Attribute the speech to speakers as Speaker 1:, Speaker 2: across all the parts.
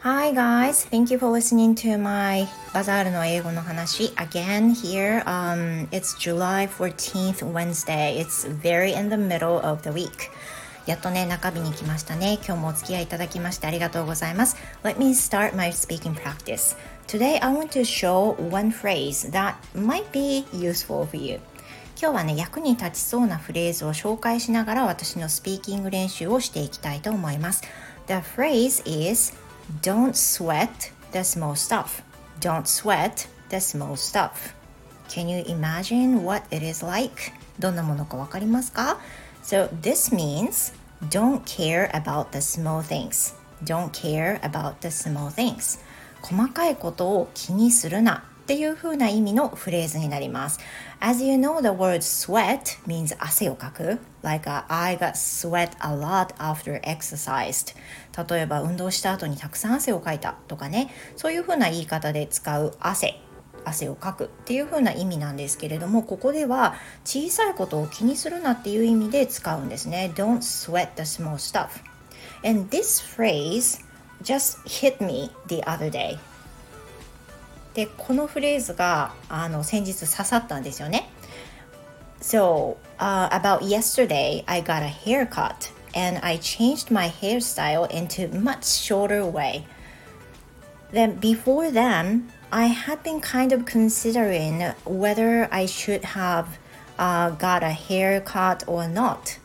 Speaker 1: Hi guys, thank you for listening to my バザールの英語の話 again here. Um, it's July 14th Wednesday. It's very in the middle of the week. やっとね、中日に来ましたね。今日もお付き合いいただきましてありがとうございます。Let me start my speaking practice. Today I want to show one phrase that might be useful for you. 今日はね、役に立ちそうなフレーズを紹介しながら私のスピーキング練習をしていきたいと思います。The phrase is Don't sweat the small stuff. Don't sweat the small stuff. Can you imagine what it is like? どんなものかわかりますか So this means don't care about the small things. Don't care about the small things. 細かいことを気にするなっていう風な意味のフレーズになります。As you know, the word sweat means 汗をかく。Like I got sweat a lot after exercised. 例えば運動した後にたくさん汗をかいたとかね。そういう風な言い方で使う汗。汗をかくっていう風な意味なんですけれどもここでは小さいことを気にするなっていう意味で使うんですね Don't sweat the small stuff and this phrase just hit me the other day でこのフレーズがあの先日刺さったんですよね。So, uh, about yesterday, I got a haircut and I changed my hairstyle into much shorter way. Then before then, I had been kind of considering whether I should have uh, got a haircut or not.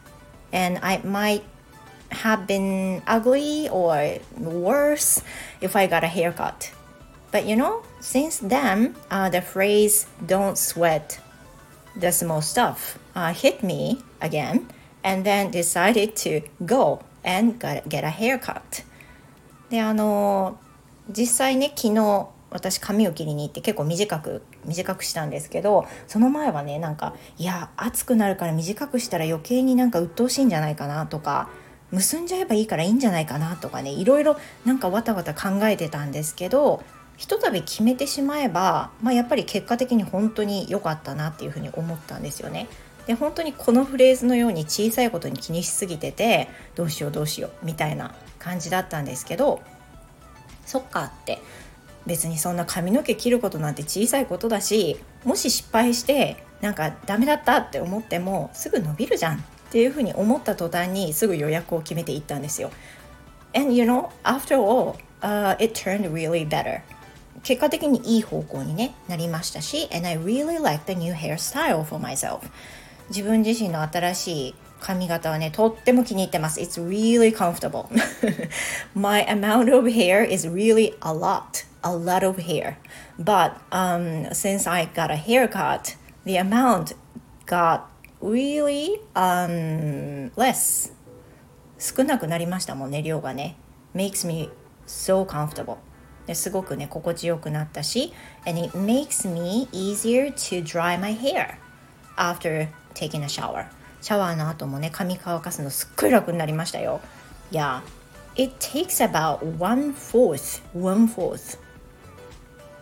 Speaker 1: And I might have been ugly or worse if I got a haircut. But you know, since then, uh, the phrase don't sweat the small stuff uh, hit me again and then decided to go and get a haircut. で、あの、実際ね、昨日私髪を切りに行って結構短く短くしたんですけどその前はねなんかいや暑くなるから短くしたら余計になんか鬱陶しいんじゃないかなとか結んじゃえばいいからいいんじゃないかなとかねいろいろなんかわたわた考えてたんですけどひとたび決めてしまえば、まあ、やっぱり結果的に本当に良かったなっていうふうに思ったんですよね。で本当にこのフレーズのように小さいことに気にしすぎててどうしようどうしようみたいな感じだったんですけどそっかって別にそんな髪の毛切ることなんて小さいことだしもし失敗してなんかダメだったって思ってもすぐ伸びるじゃんっていうふうに思った途端にすぐ予約を決めていったんですよ。And you know, after all, uh, it turned really better. 結果的にいい方向に、ね、なりましたし and I really like the new hairstyle for myself 自分自身の新しい髪型はねとっても気に入ってます It's really comfortable My amount of hair is really a lot a lot of hair but um, since I got a haircut the amount got really um, less 少なくなりましたもんね量がね makes me so comfortable ですごくね心地よくなったし and it makes me easier to dry my hair after taking a shower シャワーの後もね髪乾かすのすっごい楽になりましたよ Yeah it takes about one fourth one fourth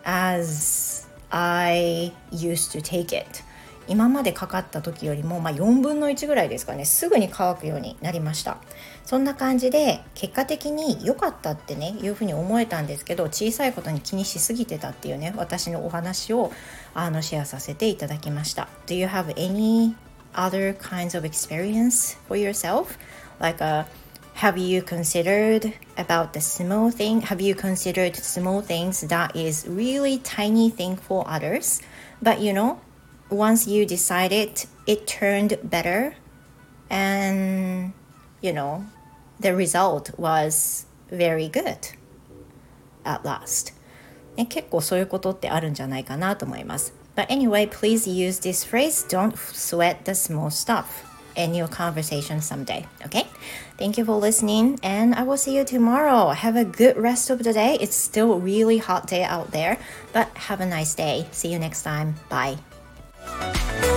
Speaker 1: as I used to take it 今までかかった時よりも、まあ、4分の1ぐらいですかねすぐに乾くようになりましたそんな感じで結果的に良かったってねいうふうに思えたんですけど小さいことに気にしすぎてたっていうね私のお話をあのシェアさせていただきました Do you have any other kinds of experience for yourself? Like a have you considered about the small thing have you considered small things that is really tiny thing for others but you know once you decided it turned better and you know the result was very good at last ね、結構そういうことってあるんじゃないかなと思います。But anyway, please use this phrase don't sweat the small stuff in your conversation someday. Okay? Thank you for listening and I will see you tomorrow. Have a good rest of the day. It's still really hot day out there, but have a nice day. See you next time. Bye. Bye. Bye.